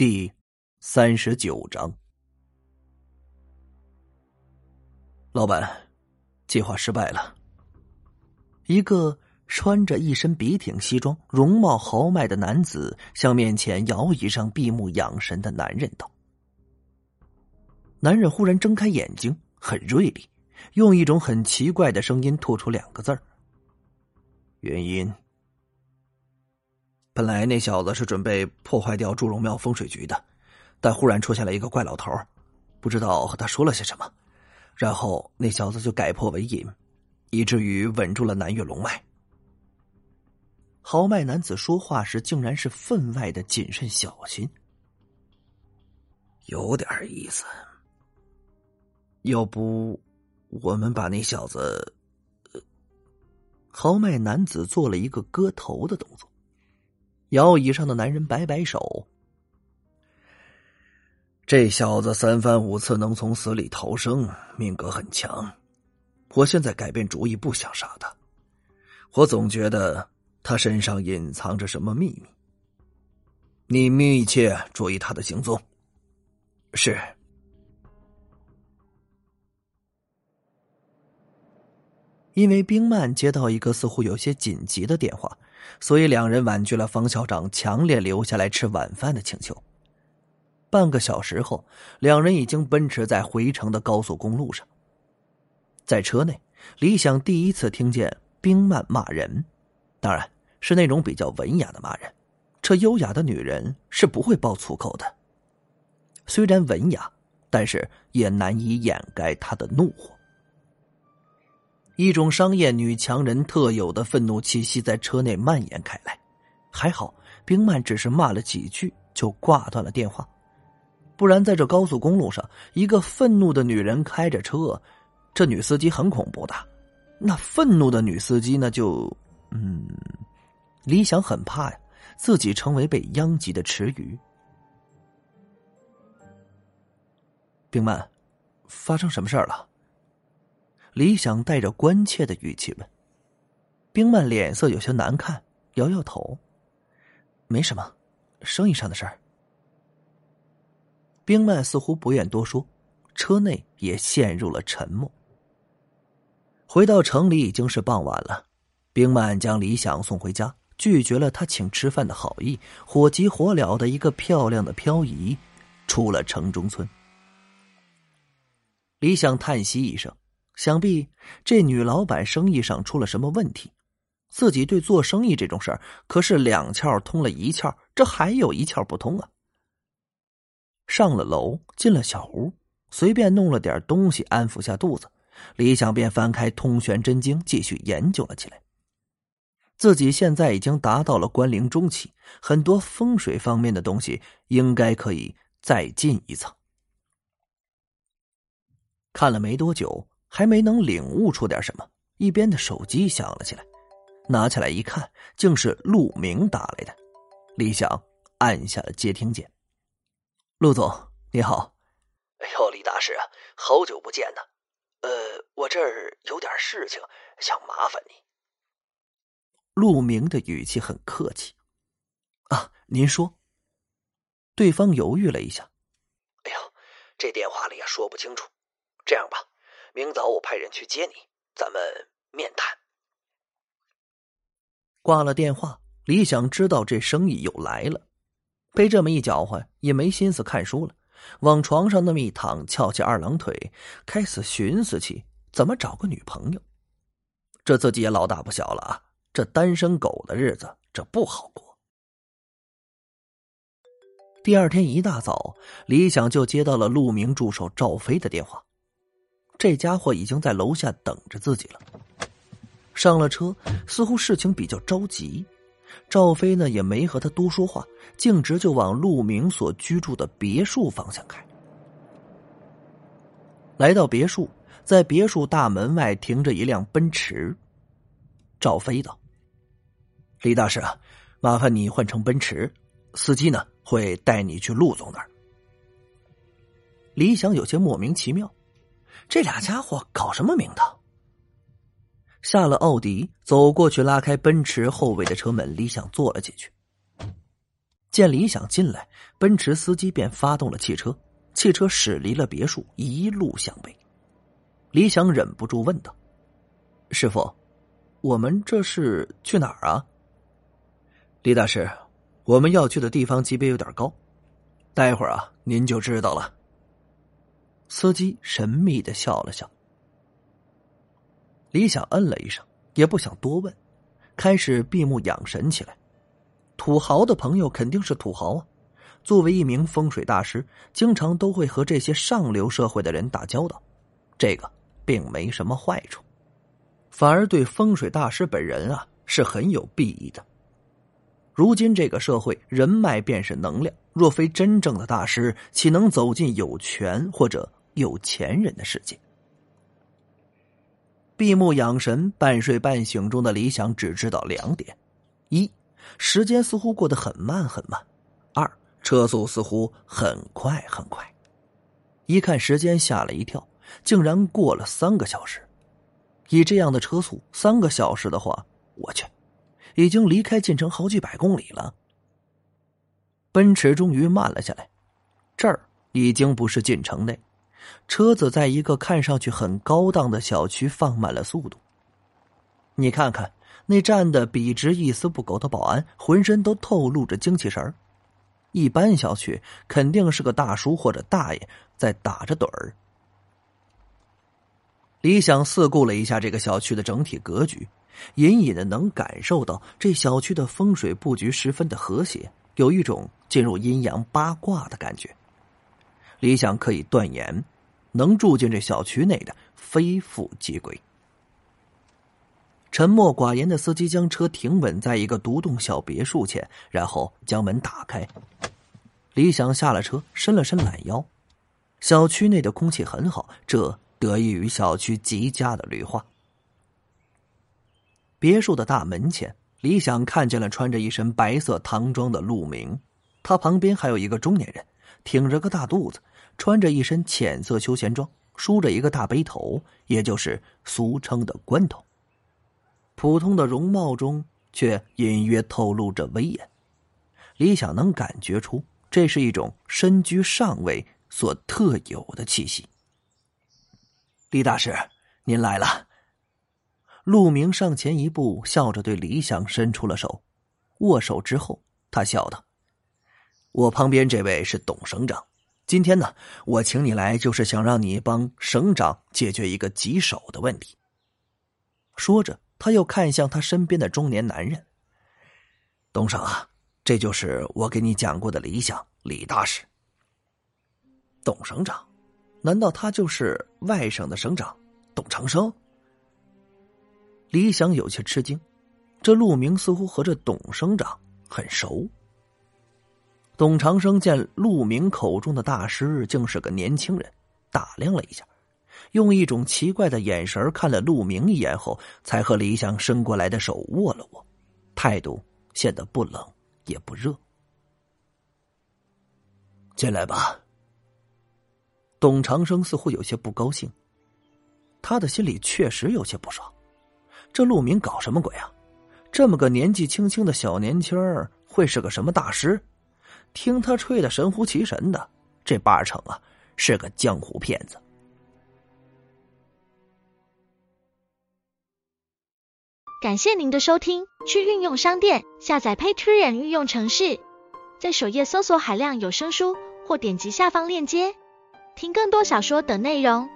第三十九章，老板，计划失败了。一个穿着一身笔挺西装、容貌豪迈的男子向面前摇椅上闭目养神的男人道：“男人忽然睁开眼睛，很锐利，用一种很奇怪的声音吐出两个字儿：原因。”本来那小子是准备破坏掉祝融庙风水局的，但忽然出现了一个怪老头，不知道和他说了些什么，然后那小子就改破为隐，以至于稳住了南岳龙脉。豪迈男子说话时竟然是分外的谨慎小心，有点意思。要不，我们把那小子……豪迈男子做了一个割头的动作。摇椅上的男人摆摆手：“这小子三番五次能从死里逃生，命格很强。我现在改变主意，不想杀他。我总觉得他身上隐藏着什么秘密。你密切注意他的行踪。”是。因为冰曼接到一个似乎有些紧急的电话。所以，两人婉拒了方校长强烈留下来吃晚饭的请求。半个小时后，两人已经奔驰在回城的高速公路上。在车内，李想第一次听见冰曼骂人，当然是那种比较文雅的骂人。这优雅的女人是不会爆粗口的。虽然文雅，但是也难以掩盖她的怒火。一种商业女强人特有的愤怒气息在车内蔓延开来，还好冰曼只是骂了几句就挂断了电话，不然在这高速公路上，一个愤怒的女人开着车，这女司机很恐怖的。那愤怒的女司机呢？就嗯，李想很怕呀，自己成为被殃及的池鱼。冰曼，发生什么事儿了？李想带着关切的语气问：“冰曼脸色有些难看，摇摇头，没什么，生意上的事儿。”冰曼似乎不愿多说，车内也陷入了沉默。回到城里已经是傍晚了，冰曼将李想送回家，拒绝了他请吃饭的好意，火急火燎的一个漂亮的漂移，出了城中村。李想叹息一声。想必这女老板生意上出了什么问题，自己对做生意这种事儿可是两窍通了一窍，这还有一窍不通啊！上了楼，进了小屋，随便弄了点东西安抚下肚子，李想便翻开《通玄真经》继续研究了起来。自己现在已经达到了关灵中期，很多风水方面的东西应该可以再进一层。看了没多久。还没能领悟出点什么，一边的手机响了起来，拿起来一看，竟是陆明打来的。李想按下了接听键。陆总，你好。哎呦，李大师啊，好久不见呢。呃，我这儿有点事情，想麻烦你。陆明的语气很客气。啊，您说。对方犹豫了一下。哎呦，这电话里也说不清楚。这样吧。明早我派人去接你，咱们面谈。挂了电话，李想知道这生意又来了，被这么一搅和，也没心思看书了，往床上那么一躺，翘起二郎腿，开始寻思起怎么找个女朋友。这自己也老大不小了啊，这单身狗的日子这不好过。第二天一大早，李想就接到了陆明助手赵飞的电话。这家伙已经在楼下等着自己了。上了车，似乎事情比较着急。赵飞呢也没和他多说话，径直就往陆明所居住的别墅方向开。来到别墅，在别墅大门外停着一辆奔驰。赵飞道：“李大师啊，麻烦你换成奔驰，司机呢会带你去陆总那儿。”李想有些莫名其妙。这俩家伙搞什么名堂？下了奥迪，走过去拉开奔驰后尾的车门，李想坐了进去。见李想进来，奔驰司机便发动了汽车，汽车驶离了别墅，一路向北。李想忍不住问道：“师傅，我们这是去哪儿啊？”李大师，我们要去的地方级别有点高，待会儿啊，您就知道了。司机神秘的笑了笑。李想嗯了一声，也不想多问，开始闭目养神起来。土豪的朋友肯定是土豪啊！作为一名风水大师，经常都会和这些上流社会的人打交道，这个并没什么坏处，反而对风水大师本人啊是很有裨益的。如今这个社会，人脉便是能量，若非真正的大师，岂能走进有权或者有钱人的世界？闭目养神、半睡半醒中的李想只知道两点：一。时间似乎过得很慢很慢，二车速似乎很快很快。一看时间，吓了一跳，竟然过了三个小时。以这样的车速，三个小时的话，我去，已经离开进城好几百公里了。奔驰终于慢了下来，这儿已经不是晋城内，车子在一个看上去很高档的小区放慢了速度。你看看。那站的笔直一丝不苟的保安，浑身都透露着精气神儿。一般小区肯定是个大叔或者大爷在打着盹儿。李想四顾了一下这个小区的整体格局，隐隐的能感受到这小区的风水布局十分的和谐，有一种进入阴阳八卦的感觉。李想可以断言，能住进这小区内的非富即贵。沉默寡言的司机将车停稳在一个独栋小别墅前，然后将门打开。李想下了车，伸了伸懒腰。小区内的空气很好，这得益于小区极佳的绿化。别墅的大门前，李想看见了穿着一身白色唐装的陆明，他旁边还有一个中年人，挺着个大肚子，穿着一身浅色休闲装，梳着一个大背头，也就是俗称的关头。普通的容貌中，却隐约透露着威严。李想能感觉出，这是一种身居上位所特有的气息。李大师，您来了。陆明上前一步，笑着对李想伸出了手。握手之后，他笑道：“我旁边这位是董省长，今天呢，我请你来，就是想让你帮省长解决一个棘手的问题。”说着。他又看向他身边的中年男人，董省啊，这就是我给你讲过的理想，李大师。董省长，难道他就是外省的省长董长生？李想有些吃惊，这陆明似乎和这董省长很熟。董长生见陆明口中的大师竟是个年轻人，打量了一下。用一种奇怪的眼神看了陆明一眼后，才和李想伸过来的手握了握，态度显得不冷也不热。进来吧。董长生似乎有些不高兴，他的心里确实有些不爽。这陆明搞什么鬼啊？这么个年纪轻轻的小年轻儿，会是个什么大师？听他吹的神乎其神的，这八成啊是个江湖骗子。感谢您的收听，去运用商店下载 Patreon 运用城市，在首页搜索海量有声书，或点击下方链接听更多小说等内容。